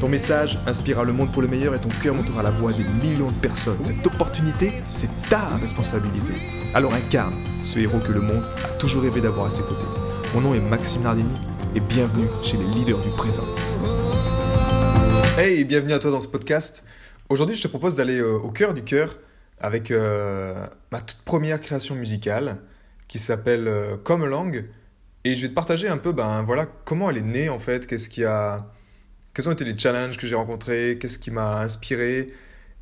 Ton message inspirera le monde pour le meilleur et ton cœur montera la voix des millions de personnes. Cette opportunité, c'est ta responsabilité. Alors incarne ce héros que le monde a toujours rêvé d'avoir à ses côtés. Mon nom est Maxime Nardini et bienvenue chez les leaders du présent. Hey, bienvenue à toi dans ce podcast. Aujourd'hui, je te propose d'aller euh, au cœur du cœur avec euh, ma toute première création musicale qui s'appelle euh, Comme Langue. Et je vais te partager un peu ben, voilà, comment elle est née en fait, qu'est-ce qui a quels ont été les challenges que j'ai rencontrés, qu'est-ce qui m'a inspiré,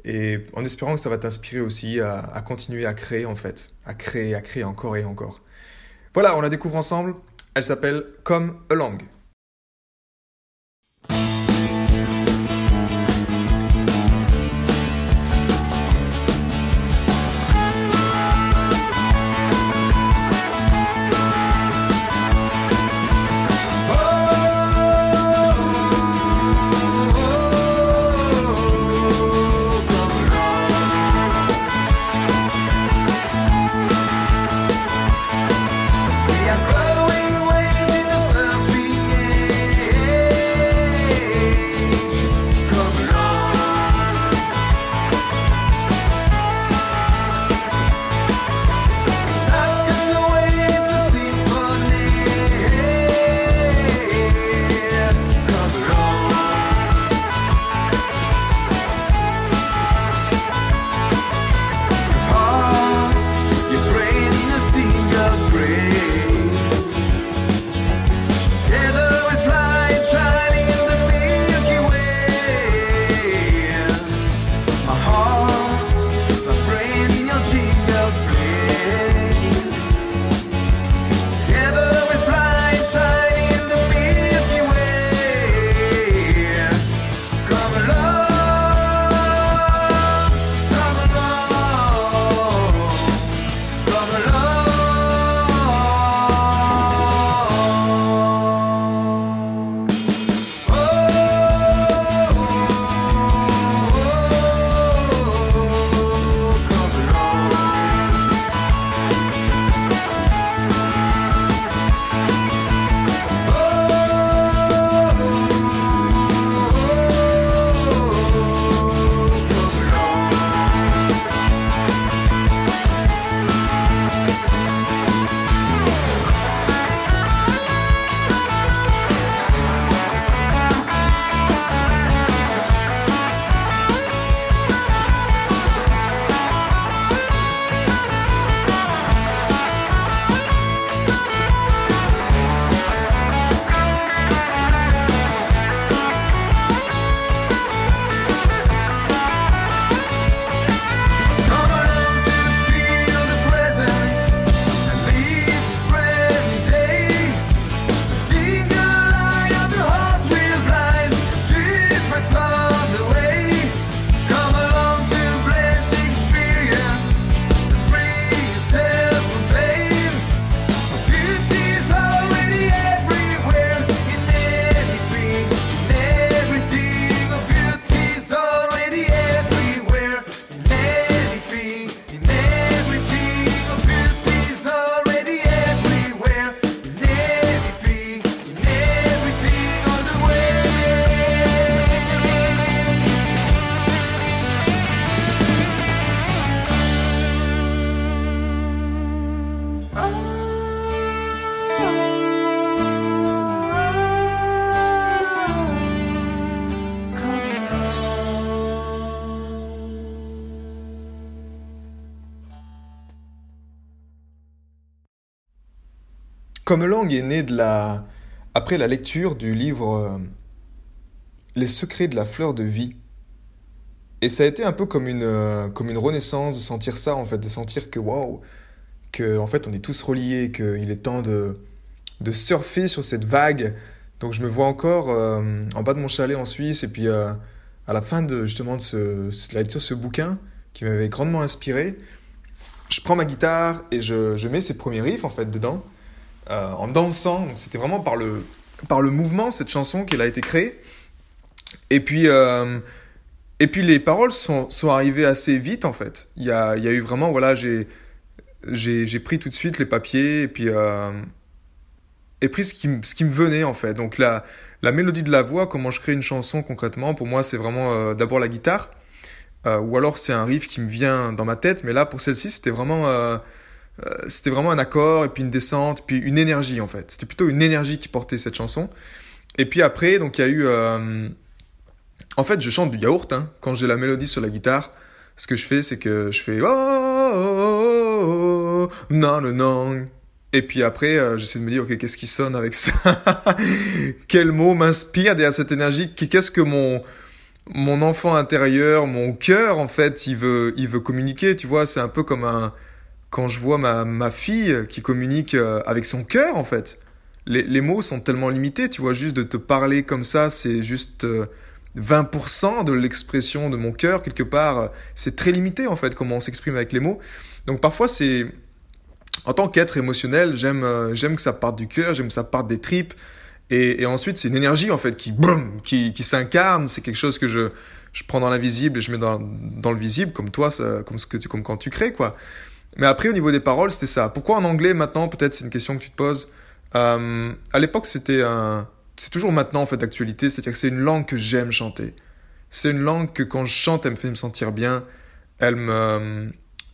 et en espérant que ça va t'inspirer aussi à, continuer à créer en fait, à créer, à créer encore et encore. Voilà, on la découvre ensemble. Elle s'appelle Comme a Langue. Comme langue est né de la... après la lecture du livre euh, Les secrets de la fleur de vie. Et ça a été un peu comme une, euh, comme une renaissance de sentir ça, en fait, de sentir que waouh, que en fait on est tous reliés, qu'il est temps de, de surfer sur cette vague. Donc je me vois encore euh, en bas de mon chalet en Suisse et puis à la fin de justement de, ce, la lecture de ce bouquin qui m'avait grandement inspiré, je prends ma guitare et je, je mets ces premiers riffs en fait dedans, euh, en dansant. C'était vraiment par le, par le mouvement cette chanson qu'elle a été créée. Et puis, euh, et puis les paroles sont, sont arrivées assez vite en fait. Il y a, y a eu vraiment, voilà, j'ai, pris tout de suite les papiers et puis, euh, et pris ce qui, ce qui me venait en fait. Donc la, la mélodie de la voix, comment je crée une chanson concrètement, pour moi c'est vraiment d'abord la guitare. ou alors c'est un riff qui me vient dans ma tête, mais là pour celle-ci c'était vraiment c'était vraiment un accord et puis une descente, puis une énergie en fait. C'était plutôt une énergie qui portait cette chanson. Et puis après, donc il y a eu en fait, je chante du yaourt hein. quand j'ai la mélodie sur la guitare. Ce que je fais, c'est que je fais oh, oh, oh, non non non. Et puis après, euh, j'essaie de me dire ok, qu'est-ce qui sonne avec ça? Quel mot m'inspire derrière cette énergie? Qu'est-ce que mon mon enfant intérieur, mon cœur en fait, il veut il veut communiquer. Tu vois, c'est un peu comme un quand je vois ma ma fille qui communique euh, avec son cœur en fait. Les, les mots sont tellement limités, tu vois, juste de te parler comme ça, c'est juste euh, 20% de l'expression de mon cœur, quelque part, c'est très limité en fait comment on s'exprime avec les mots. Donc parfois c'est... En tant qu'être émotionnel, j'aime euh, j'aime que ça parte du cœur, j'aime que ça parte des tripes. Et, ensuite c'est une énergie en fait qui, qui, qui s'incarne, c'est quelque chose que je, je prends dans l'invisible et je mets dans, dans le visible, comme toi, comme, ce que tu, comme quand tu crées quoi. Mais après au niveau des paroles, c'était ça. Pourquoi en anglais maintenant Peut-être c'est une question que tu te poses. Euh, à l'époque c'était un c'est toujours maintenant en fait d'actualité, c'est-à-dire que c'est une langue que j'aime chanter. C'est une langue que quand je chante, elle me fait me sentir bien. Elle me,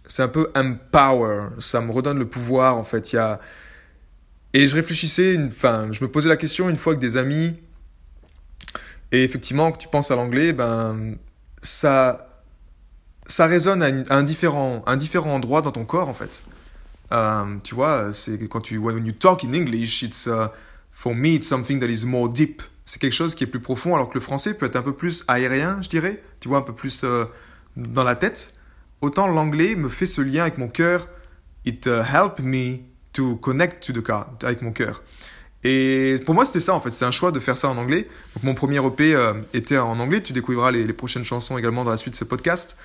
c'est un peu empower. Ça me redonne le pouvoir en fait. Et je réfléchissais, enfin, je me posais la question une fois avec des amis. Et effectivement, quand tu penses à l'anglais, ben ça, ça résonne à, un différent, un différent endroit dans ton corps en fait. Euh, tu vois, c'est quand tu when you talk in English, it's uh, For me, it's something that is more deep. C'est quelque chose qui est plus profond, alors que le français peut être un peu plus aérien, je dirais. Tu vois, un peu plus euh, dans la tête. Autant l'anglais me fait ce lien avec mon cœur. It uh, helped me to connect to the car, avec mon cœur. Et pour moi, c'était ça en fait. C'est un choix de faire ça en anglais. Donc mon premier EP euh, était en anglais. Tu découvriras les, prochaines chansons également dans la suite de ce podcast.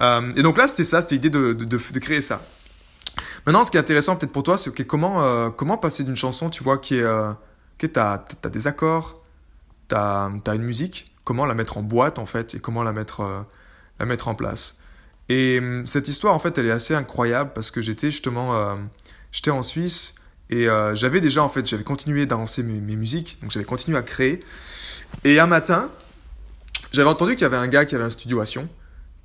Euh, et donc là, c'était ça, c'était l'idée de, de, créer ça. Maintenant, ce qui est intéressant peut-être pour toi, c'est comment, comment passer d'une chanson, tu vois, qui est tu as, des accords, tu as, une musique, comment la mettre en boîte en fait et comment la mettre, euh, la mettre en place. Et cette histoire en fait elle est assez incroyable parce que j'étais justement euh, j'étais en Suisse et euh, j'avais déjà en fait j'avais continué d'avancer mes, mes, musiques donc j'avais continué à créer et un matin j'avais entendu qu'il y avait un gars qui avait un studio à Sion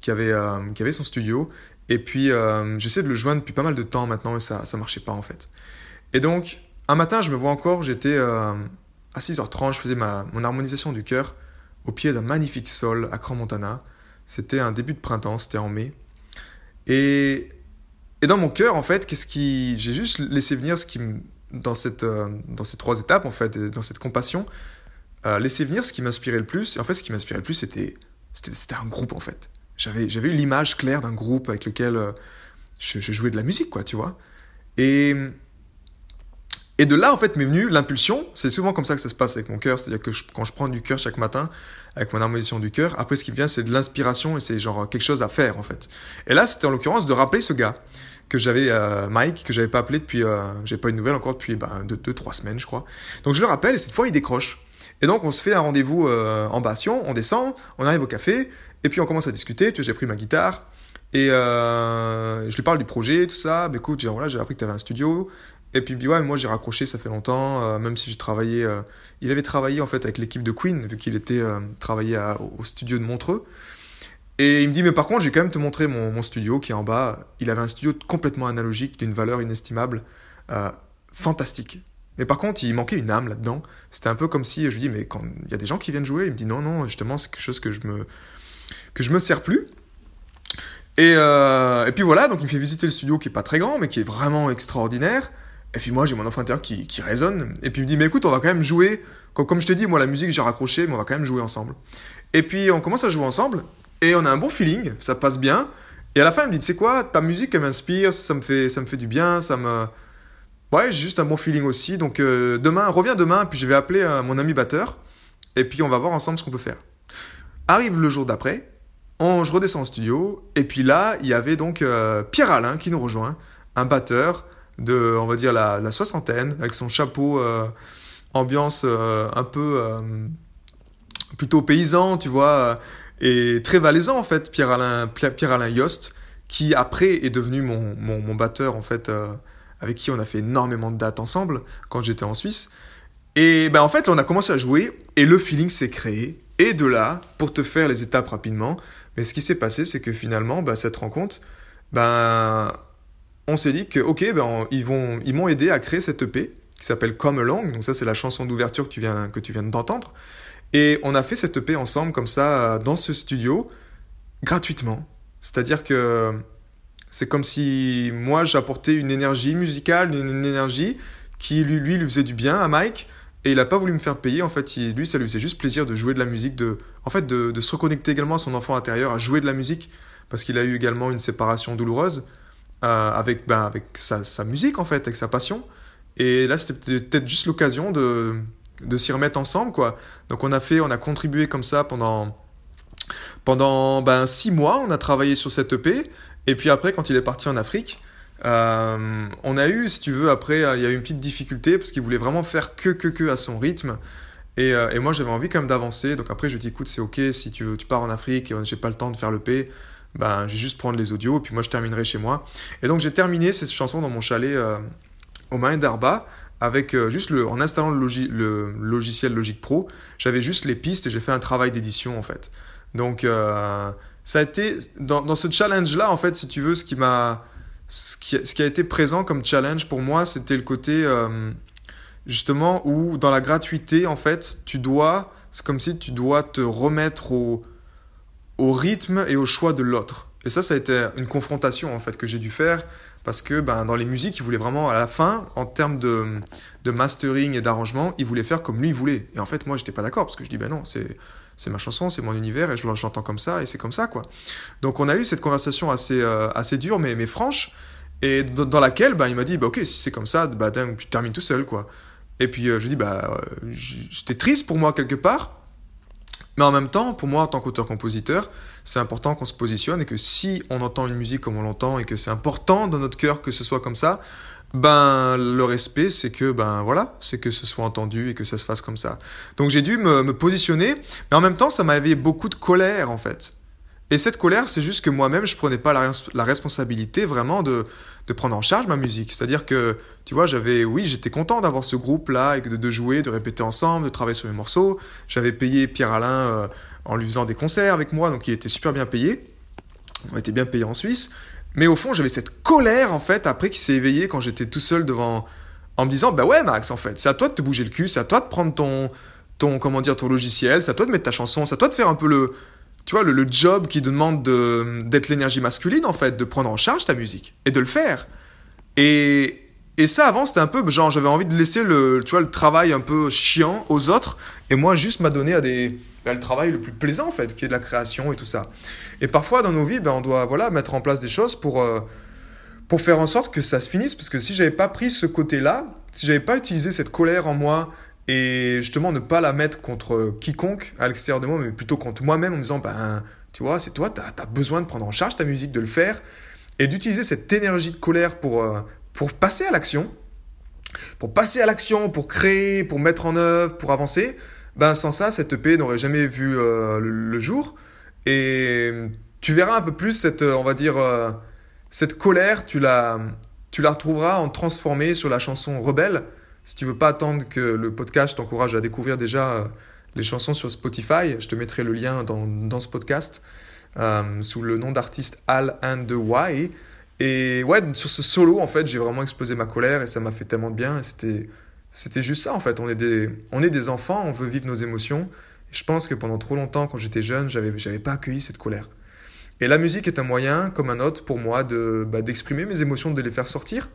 qui avait, qui avait son studio et puis j'essaie de le joindre depuis pas mal de temps maintenant et ça ça marchait pas en fait et donc un matin, je me vois encore, j'étais euh, à 6h30, je faisais ma, mon harmonisation du cœur au pied d'un magnifique sol à Cran-Montana. C'était un début de printemps, c'était en mai. Et, et dans mon cœur, en fait, qu'est-ce qui. J'ai juste laissé venir ce qui Dans, cette, euh, dans ces trois étapes, en fait, dans cette compassion, euh, laisser venir ce qui m'inspirait le plus. Et en fait, ce qui m'inspirait le plus, c'était, un groupe, en fait. J'avais, j'avais eu l'image claire d'un groupe avec lequel je, je, jouais de la musique, quoi, tu vois. Et et de là, en fait, m'est venue l'impulsion. C'est souvent comme ça que ça se passe avec mon cœur. C'est-à-dire que quand je prends du cœur chaque matin, avec mon harmonisation du cœur, après, ce qui vient, c'est de l'inspiration et c'est genre quelque chose à faire, en fait. Et là, c'était en l'occurrence de rappeler ce gars que j'avais, euh, Mike, que j'avais pas appelé depuis, euh, j'ai pas eu de nouvelles encore depuis ben, deux, deux, trois semaines, je crois. Donc je le rappelle et cette fois, il décroche. Et donc, on se fait un rendez-vous euh, en Bastion, on descend, on arrive au café, et puis on commence à discuter. Tu vois, j'ai pris ma guitare. Et euh, je lui parle du projet, tout ça. Bah, écoute, j'ai voilà, appris que tu avais un studio. Et puis, ouais, moi j'ai raccroché, ça fait longtemps, euh, même si j'ai travaillé. Euh, il avait travaillé en fait avec l'équipe de Queen, vu qu'il était travaillé au studio de Montreux. Et il me dit, mais par contre, j'ai quand même te montrer mon, mon, studio qui est en bas. Il avait un studio complètement analogique, d'une valeur inestimable, fantastique. Mais par contre, il manquait une âme là-dedans. C'était un peu comme si je lui dis, mais quand il y a des gens qui viennent jouer, il me dit, non, non, justement, c'est quelque chose que je me, que je me sers plus. Et, et puis voilà, donc il me fait visiter le studio qui est pas très grand, mais qui est vraiment extraordinaire. Et puis moi, j'ai mon enfant intérieur qui, qui résonne. Et puis il me dit, mais écoute, on va quand même jouer. Comme, comme je t'ai dit, moi, la musique, j'ai raccroché, mais on va quand même jouer ensemble. Et puis on commence à jouer ensemble. Et on a un bon feeling, ça passe bien. Et à la fin, il me dit, tu sais quoi, ta musique, elle m'inspire, ça me fait, ça me fait du bien, ça me... Ouais, juste un bon feeling aussi. Donc euh, demain, reviens demain, puis je vais appeler euh, mon ami batteur. Et puis on va voir ensemble ce qu'on peut faire. Arrive le jour d'après, je redescends au studio, et puis là, il y avait donc euh, Pierre Alain qui nous rejoint, un batteur de, on va dire, la, soixantaine, avec son chapeau ambiance un peu plutôt paysan, tu vois, et très valaisan en fait, Pierre Alain, Pierre Alain Yost, qui après est devenu mon, mon batteur en fait, avec qui on a fait énormément de dates ensemble quand j'étais en Suisse. Et ben en fait, on a commencé à jouer et le feeling s'est créé. Et de là, pour te faire les étapes rapidement, mais ce qui s'est passé, c'est que finalement, bah, cette rencontre, ben, on s'est dit que, ok, ben, ils, vont, ils m'ont aidé à créer cette EP qui s'appelle Come Along. Donc ça, c'est la chanson d'ouverture que que tu viens d'entendre. Et on a fait cette EP ensemble, comme ça, dans ce studio, gratuitement. C'est-à-dire que c'est comme si moi, j'apportais une énergie musicale, une énergie qui, lui, lui, lui faisait du bien à Mike. Et il n'a pas voulu me faire payer. En fait, lui, ça lui faisait juste plaisir de jouer de la musique, de, en fait, de, se reconnecter également à son enfant intérieur, à jouer de la musique, parce qu'il a eu également une séparation douloureuse euh, avec, ben, avec sa, musique, en fait, avec sa passion. Et là, c'était peut-être juste l'occasion de, de s'y remettre ensemble, quoi. Donc, on a fait, on a contribué comme ça pendant, pendant ben, six mois. On a travaillé sur cette EP. Et puis après, quand il est parti en Afrique, euh, on a eu, si tu veux, après, il y a eu une petite difficulté parce qu'il voulait vraiment faire que, que, que à son rythme. Et, euh, moi, j'avais envie quand même d'avancer. Donc après, je lui ai dit, écoute, c'est ok, si tu, pars en Afrique et j'ai pas le temps de faire le P, ben, je vais juste prendre les audios et puis moi, je terminerai chez moi. Et donc, j'ai terminé cette chanson dans mon chalet euh, au Main d'Arba avec juste en installant le, le logiciel Logic Pro, j'avais juste les pistes et j'ai fait un travail d'édition en fait. Donc, ça a été, dans, dans ce challenge-là, en fait, si tu veux, ce qui m'a ce qui, a été présent comme challenge pour moi, c'était le côté euh, justement où dans la gratuité, en fait, tu dois, c'est comme si tu dois te remettre au, au rythme et au choix de l'autre. Et ça, ça a été une confrontation en fait que j'ai dû faire parce que ben, dans les musiques, il voulait vraiment à la fin, en termes de, de mastering et d'arrangement, il voulait faire comme lui voulait. Et en fait, moi, j'étais pas d'accord parce que je dis ben non, c'est c'est ma chanson, c'est mon univers et je l'entends comme ça et c'est comme ça quoi. Donc on a eu cette conversation assez, euh, assez dure mais, mais franche et dans, laquelle bah, il m'a dit bah ok si c'est comme ça bah tu termines tout seul quoi. Et puis euh, je dis bah euh, j'étais triste pour moi quelque part mais en même temps pour moi en tant qu'auteur-compositeur c'est important qu'on se positionne et que si on entend une musique comme on l'entend et que c'est important dans notre cœur que ce soit comme ça ben le respect c'est que ben voilà c'est que ce soit entendu et que ça se fasse comme ça. Donc j'ai dû me, positionner mais en même temps ça m'avait beaucoup de colère en fait. Et cette colère c'est juste que moi-même je prenais pas la, responsabilité vraiment de, de prendre en charge ma musique. C'est à dire que tu vois j'avais oui j'étais content d'avoir ce groupe là et de, de, jouer de répéter ensemble de travailler sur mes morceaux. J'avais payé Pierre Alain euh, en lui faisant des concerts avec moi donc il était super bien payé. On était bien payé en Suisse mais au fond, j'avais cette colère, en fait, après qui s'est éveillée quand j'étais tout seul devant. En me disant, bah ouais, Max, en fait, c'est à toi de te bouger le cul, c'est à toi de prendre ton, ton, comment dire, ton logiciel, c'est à toi de mettre ta chanson, c'est à toi de faire un peu le, tu vois, le, job qui demande d'être l'énergie masculine, en fait, de prendre en charge ta musique et de le faire. Et, et ça, avant, c'était un peu, genre, j'avais envie de laisser le, tu vois, le travail un peu chiant aux autres et moi, juste m'adonner à des, le travail le plus plaisant, en fait, qui est de la création et tout ça. Et parfois, dans nos vies, ben, on doit voilà, mettre en place des choses pour, euh, pour faire en sorte que ça se finisse. Parce que si j'avais pas pris ce côté-là, si j'avais pas utilisé cette colère en moi et justement ne pas la mettre contre quiconque à l'extérieur de moi, mais plutôt contre moi-même en me disant, ben, tu vois, c'est toi, tu as, besoin de prendre en charge ta musique, de le faire, et d'utiliser cette énergie de colère pour, euh, pour passer à l'action, pour passer à l'action, pour créer, pour mettre en œuvre, pour avancer, ben sans ça, cette EP n'aurait jamais vu euh, le jour. Et tu verras un peu plus cette, on va dire, euh, cette colère, tu la, tu la retrouveras en transformée sur la chanson Rebelle. Si tu veux pas attendre que le podcast t'encourage à découvrir déjà euh, les chansons sur Spotify, je te mettrai le lien dans, dans ce podcast euh, sous le nom d'artiste Al and the Y. Et ouais, sur ce solo, en fait, j'ai vraiment explosé ma colère et ça m'a fait tellement de bien. C'était, c'était juste ça, en fait. On est, des, on est des enfants, on veut vivre nos émotions je pense que pendant trop longtemps, quand j'étais jeune, j'avais, n'avais pas accueilli cette colère. Et la musique est un moyen, comme un autre, pour moi, de, bah, d'exprimer mes émotions, de les faire sortir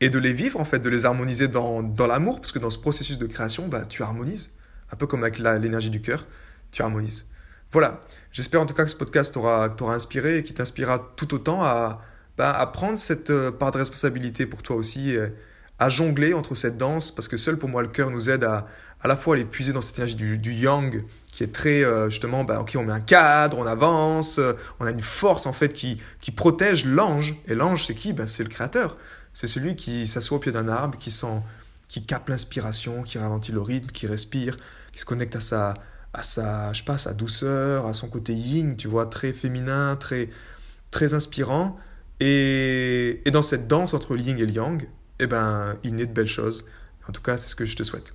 et de les vivre, en fait, de les harmoniser dans, dans l'amour, parce que dans ce processus de création, bah, tu harmonises. Un peu comme avec l'énergie du cœur, tu harmonises. Voilà, j'espère en tout cas que ce podcast t'aura, inspiré et qui t'inspirera tout autant à, bah, à prendre cette euh, part de responsabilité pour toi aussi, à jongler entre cette danse, parce que seul pour moi le cœur nous aide à à la fois aller puiser dans cette énergie du, du yang, qui est très euh, justement, bah, ok, on met un cadre, on avance, euh, on a une force en fait qui, qui protège l'ange. Et l'ange, c'est qui? Bah, C'est le créateur. C'est celui qui s'assoit au pied d'un arbre, qui sent, qui capte l'inspiration, qui ralentit le rythme, qui respire, qui se connecte à sa, à sa, je sais pas, sa douceur, à son côté yin, tu vois, très féminin, très, très inspirant. Et, et dans cette danse entre yin et yang, eh ben, il naît de belles choses. En tout cas, c'est ce que je te souhaite.